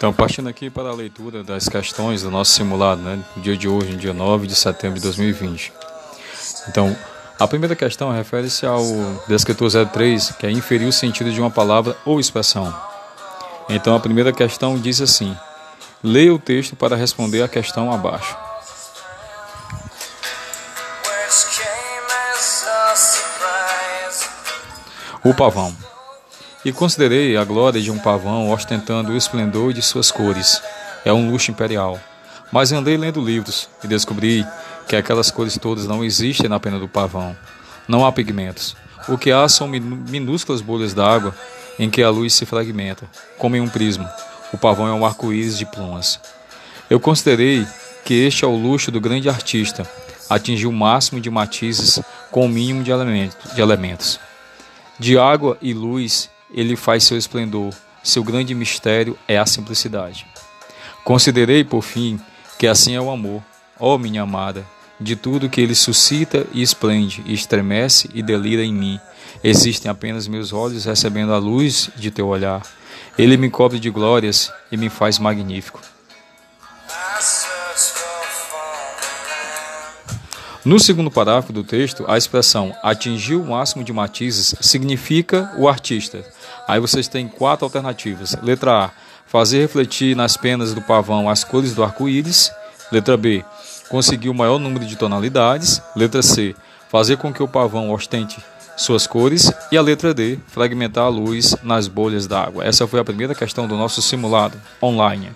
Então, partindo aqui para a leitura das questões do nosso simulado, né, dia de hoje, dia 9 de setembro de 2020. Então, a primeira questão refere-se ao descritor 03, que é inferir o sentido de uma palavra ou expressão. Então, a primeira questão diz assim: leia o texto para responder a questão abaixo. O pavão. E considerei a glória de um pavão ostentando o esplendor de suas cores. É um luxo imperial. Mas andei lendo livros e descobri que aquelas cores todas não existem na pena do pavão. Não há pigmentos. O que há são minúsculas bolhas d'água em que a luz se fragmenta, como em um prisma. O pavão é um arco-íris de plumas. Eu considerei que este é o luxo do grande artista, atingir o máximo de matizes com o mínimo de elementos. De água e luz ele faz seu esplendor. Seu grande mistério é a simplicidade. Considerei, por fim, que assim é o amor, ó oh, minha amada, de tudo que ele suscita e esplende, e estremece e delira em mim. Existem apenas meus olhos recebendo a luz de teu olhar. Ele me cobre de glórias e me faz magnífico. No segundo parágrafo do texto, a expressão atingiu o máximo de matizes significa o artista. Aí vocês têm quatro alternativas. Letra A, fazer refletir nas penas do pavão as cores do arco-íris. Letra B, conseguir o maior número de tonalidades. Letra C, fazer com que o pavão ostente suas cores. E a letra D, fragmentar a luz nas bolhas d'água. Essa foi a primeira questão do nosso simulado online.